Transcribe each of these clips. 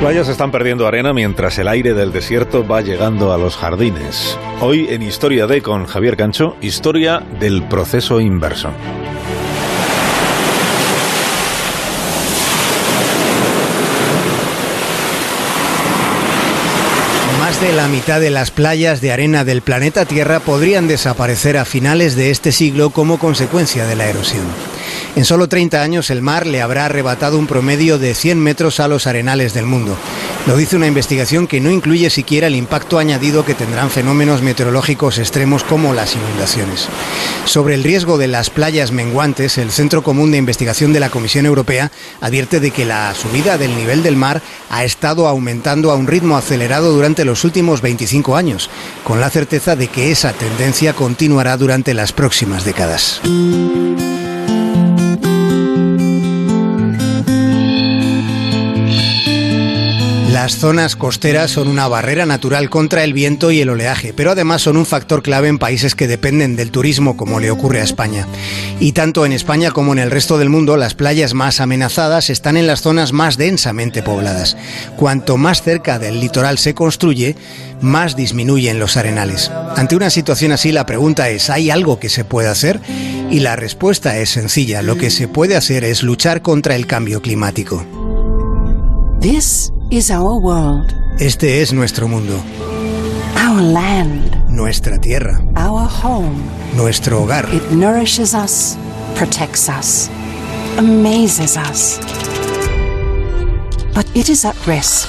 playas están perdiendo arena mientras el aire del desierto va llegando a los jardines. Hoy en Historia de con Javier Cancho, historia del proceso inverso. Más de la mitad de las playas de arena del planeta Tierra podrían desaparecer a finales de este siglo como consecuencia de la erosión. En solo 30 años el mar le habrá arrebatado un promedio de 100 metros a los arenales del mundo. Lo dice una investigación que no incluye siquiera el impacto añadido que tendrán fenómenos meteorológicos extremos como las inundaciones. Sobre el riesgo de las playas menguantes, el Centro Común de Investigación de la Comisión Europea advierte de que la subida del nivel del mar ha estado aumentando a un ritmo acelerado durante los últimos 25 años, con la certeza de que esa tendencia continuará durante las próximas décadas. Las zonas costeras son una barrera natural contra el viento y el oleaje, pero además son un factor clave en países que dependen del turismo, como le ocurre a España. Y tanto en España como en el resto del mundo, las playas más amenazadas están en las zonas más densamente pobladas. Cuanto más cerca del litoral se construye, más disminuyen los arenales. Ante una situación así, la pregunta es, ¿hay algo que se pueda hacer? Y la respuesta es sencilla, lo que se puede hacer es luchar contra el cambio climático. This is our world. Este es nuestro mundo, Our land. nuestra tierra, Our home. nuestro hogar. It nourishes us, protects us, amazes us. But it is at risk.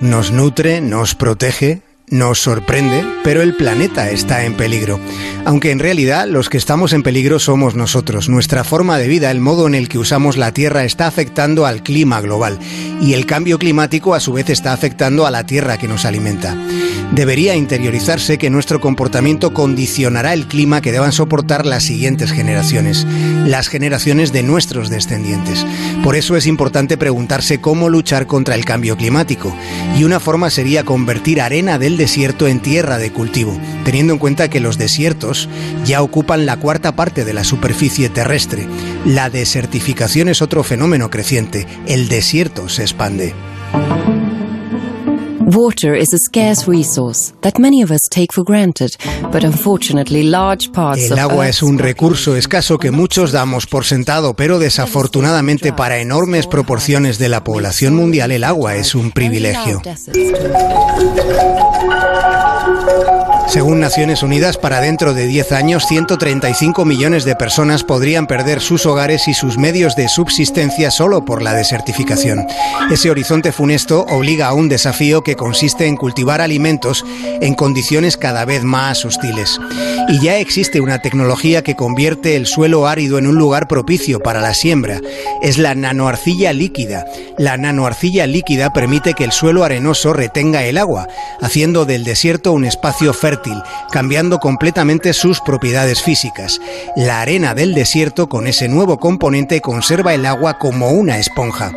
Nos nutre, nos protege, nos sorprende, pero el planeta está en peligro. Aunque en realidad los que estamos en peligro somos nosotros. Nuestra forma de vida, el modo en el que usamos la Tierra está afectando al clima global y el cambio climático a su vez está afectando a la Tierra que nos alimenta. Debería interiorizarse que nuestro comportamiento condicionará el clima que deban soportar las siguientes generaciones, las generaciones de nuestros descendientes. Por eso es importante preguntarse cómo luchar contra el cambio climático. Y una forma sería convertir arena del desierto en tierra de cultivo, teniendo en cuenta que los desiertos ya ocupan la cuarta parte de la superficie terrestre. La desertificación es otro fenómeno creciente. El desierto se expande. Water is a scarce resource that many of us take for granted, but unfortunately large parts El of agua es un recurso escaso que muchos damos por sentado, pero desafortunadamente para enormes proporciones de la población mundial el agua es un privilegio. Según Naciones Unidas, para dentro de 10 años, 135 millones de personas podrían perder sus hogares y sus medios de subsistencia solo por la desertificación. Ese horizonte funesto obliga a un desafío que consiste en cultivar alimentos en condiciones cada vez más hostiles. Y ya existe una tecnología que convierte el suelo árido en un lugar propicio para la siembra. Es la nanoarcilla líquida. La nanoarcilla líquida permite que el suelo arenoso retenga el agua, haciendo del desierto un espacio fértil, cambiando completamente sus propiedades físicas. La arena del desierto con ese nuevo componente conserva el agua como una esponja.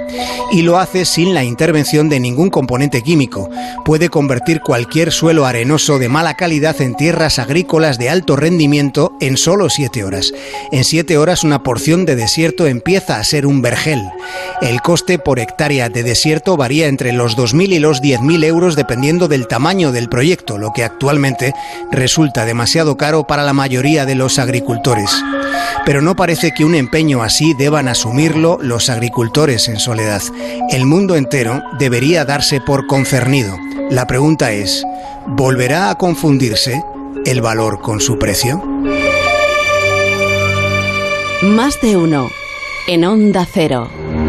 Y lo hace sin la intervención de ningún componente químico. Puede convertir cualquier suelo arenoso de mala calidad en tierras agrícolas de alto rendimiento en solo 7 horas. En 7 horas una porción de desierto empieza a ser un vergel. El coste por hectárea de desierto varía entre los 2.000 y los 10.000 euros dependiendo del tamaño del proyecto, lo que actualmente resulta demasiado caro para la mayoría de los agricultores. Pero no parece que un empeño así deban asumirlo los agricultores en soledad. El mundo entero debería darse por concernido. La pregunta es, ¿volverá a confundirse el valor con su precio? Más de uno. En Onda Cero.